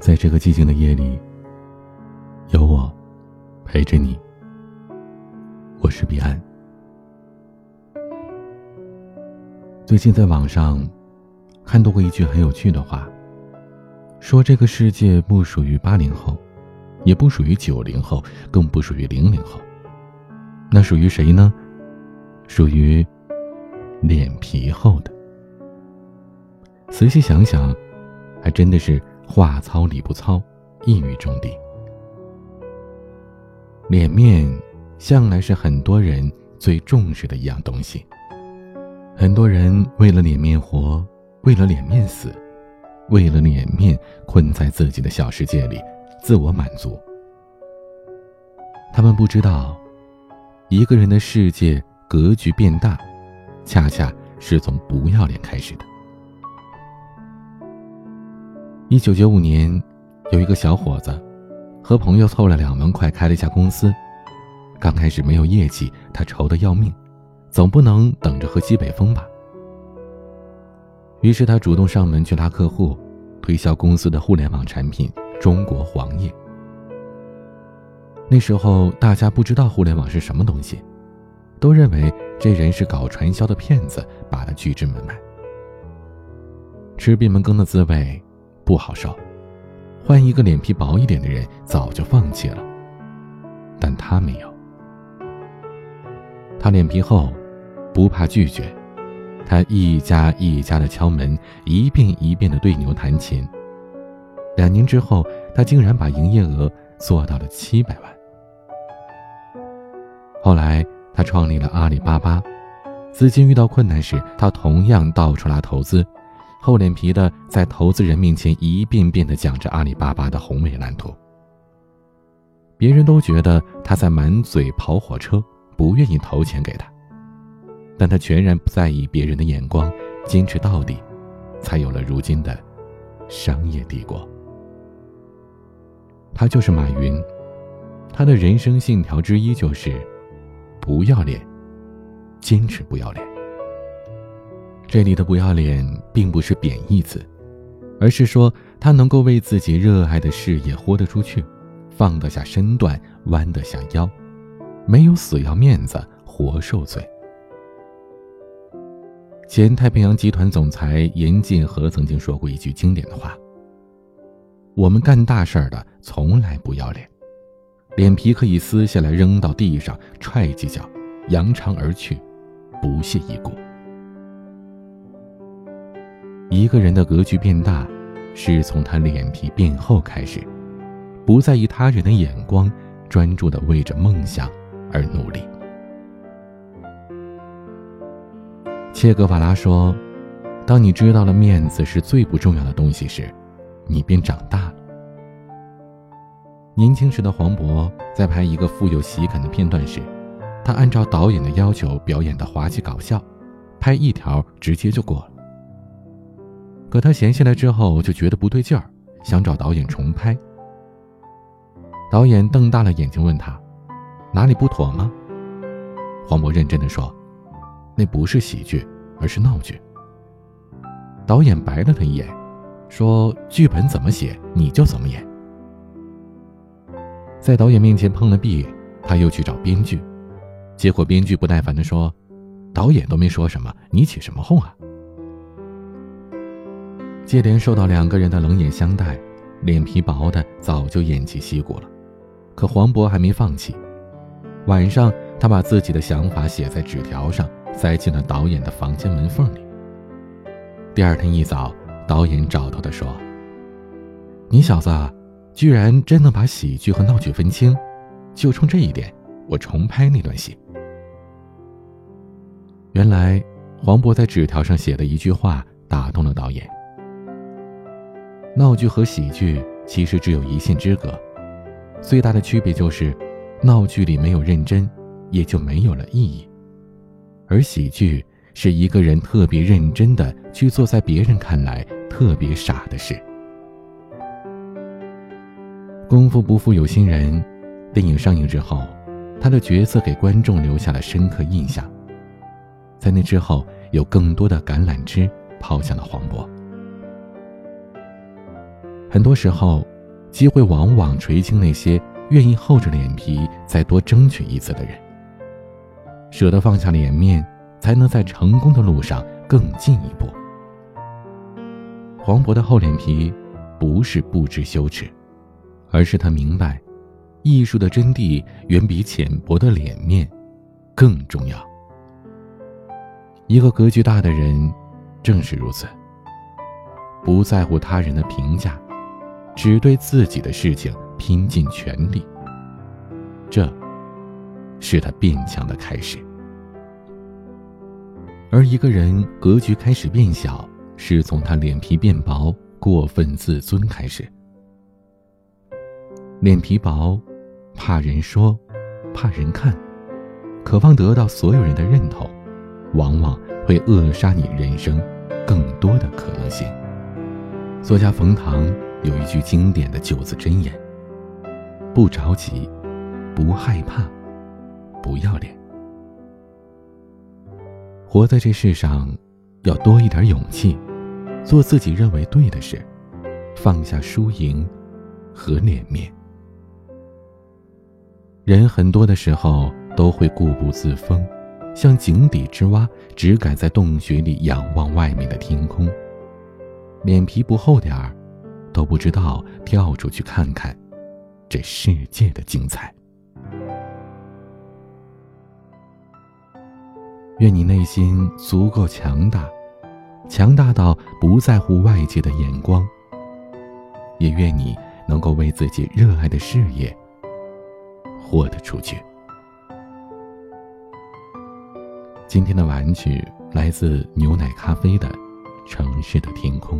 在这个寂静的夜里，有我陪着你。我是彼岸。最近在网上看到过一句很有趣的话，说这个世界不属于八零后，也不属于九零后，更不属于零零后，那属于谁呢？属于脸皮厚的。仔细想想，还真的是话糙理不糙，一语中的。脸面向来是很多人最重视的一样东西。很多人为了脸面活，为了脸面死，为了脸面困在自己的小世界里，自我满足。他们不知道，一个人的世界格局变大，恰恰是从不要脸开始的。一九九五年，有一个小伙子和朋友凑了两万块开了一家公司。刚开始没有业绩，他愁得要命，总不能等着喝西北风吧。于是他主动上门去拉客户，推销公司的互联网产品——中国黄页。那时候大家不知道互联网是什么东西，都认为这人是搞传销的骗子，把他拒之门外。吃闭门羹的滋味。不好受，换一个脸皮薄一点的人早就放弃了，但他没有。他脸皮厚，不怕拒绝，他一家一家的敲门，一遍一遍的对牛弹琴。两年之后，他竟然把营业额做到了七百万。后来，他创立了阿里巴巴，资金遇到困难时，他同样到处拉投资。厚脸皮的在投资人面前一遍遍的讲着阿里巴巴的宏伟蓝图，别人都觉得他在满嘴跑火车，不愿意投钱给他，但他全然不在意别人的眼光，坚持到底，才有了如今的商业帝国。他就是马云，他的人生信条之一就是不要脸，坚持不要脸。这里的不要脸并不是贬义词，而是说他能够为自己热爱的事业豁得出去，放得下身段，弯得下腰，没有死要面子活受罪。前太平洋集团总裁严进和曾经说过一句经典的话：“我们干大事儿的从来不要脸，脸皮可以撕下来扔到地上，踹几脚，扬长而去，不屑一顾。”一个人的格局变大，是从他脸皮变厚开始，不在意他人的眼光，专注的为着梦想而努力。切格瓦拉说：“当你知道了面子是最不重要的东西时，你便长大了。”年轻时的黄渤在拍一个富有喜感的片段时，他按照导演的要求表演的滑稽搞笑，拍一条直接就过了。可他闲下来之后就觉得不对劲儿，想找导演重拍。导演瞪大了眼睛问他：“哪里不妥吗？”黄渤认真的说：“那不是喜剧，而是闹剧。”导演白了他一眼，说：“剧本怎么写你就怎么演。”在导演面前碰了壁，他又去找编剧，结果编剧不耐烦的说：“导演都没说什么，你起什么哄啊？”接连受到两个人的冷眼相待，脸皮薄的早就偃旗息鼓了。可黄渤还没放弃。晚上，他把自己的想法写在纸条上，塞进了导演的房间门缝里。第二天一早，导演找到他说：“你小子，居然真能把喜剧和闹剧分清，就冲这一点，我重拍那段戏。”原来，黄渤在纸条上写的一句话打动了导演。闹剧和喜剧其实只有一线之隔，最大的区别就是，闹剧里没有认真，也就没有了意义；而喜剧是一个人特别认真的去做在别人看来特别傻的事。功夫不负有心人，电影上映之后，他的角色给观众留下了深刻印象。在那之后，有更多的橄榄枝抛向了黄渤。很多时候，机会往往垂青那些愿意厚着脸皮再多争取一次的人。舍得放下脸面，才能在成功的路上更进一步。黄渤的厚脸皮，不是不知羞耻，而是他明白，艺术的真谛远比浅薄的脸面更重要。一个格局大的人，正是如此，不在乎他人的评价，只对自己的事情拼尽全力。这。是他变强的开始，而一个人格局开始变小，是从他脸皮变薄、过分自尊开始。脸皮薄，怕人说，怕人看，渴望得到所有人的认同，往往会扼杀你人生更多的可能性。作家冯唐有一句经典的九字真言：不着急，不害怕。不要脸，活在这世上，要多一点勇气，做自己认为对的事，放下输赢和脸面。人很多的时候都会固步自封，像井底之蛙，只敢在洞穴里仰望外面的天空。脸皮不厚点儿，都不知道跳出去看看这世界的精彩。愿你内心足够强大，强大到不在乎外界的眼光。也愿你能够为自己热爱的事业豁得出去。今天的玩曲来自牛奶咖啡的《城市的天空》。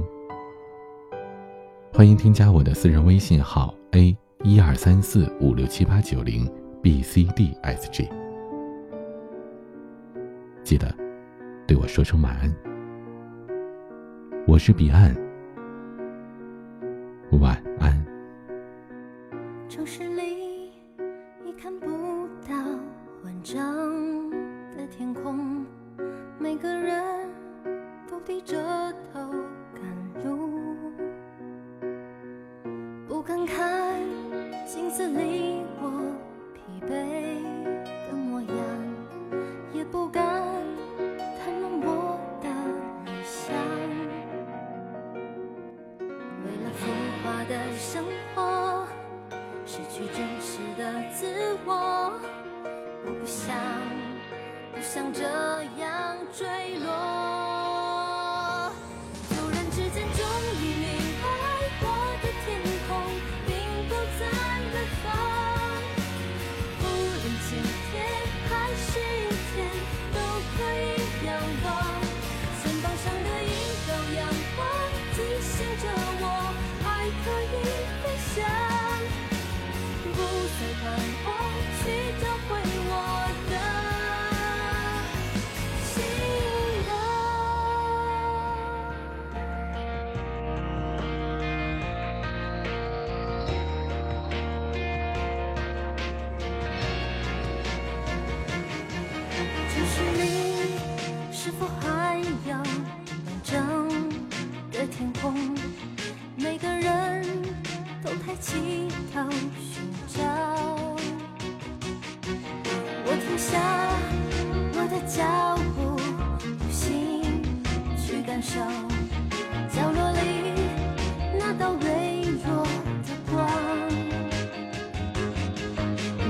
欢迎添加我的私人微信号 a 一二三四五六七八九零 b c d s g。记得对我说声晚安。我是彼岸，晚安。城市里不想，不想这样坠落。每个人都抬起头寻找我停下我的脚步用心去感受角落里那道微弱的光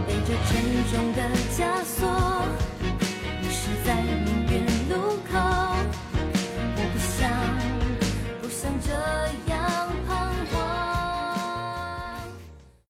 背着沉重的脚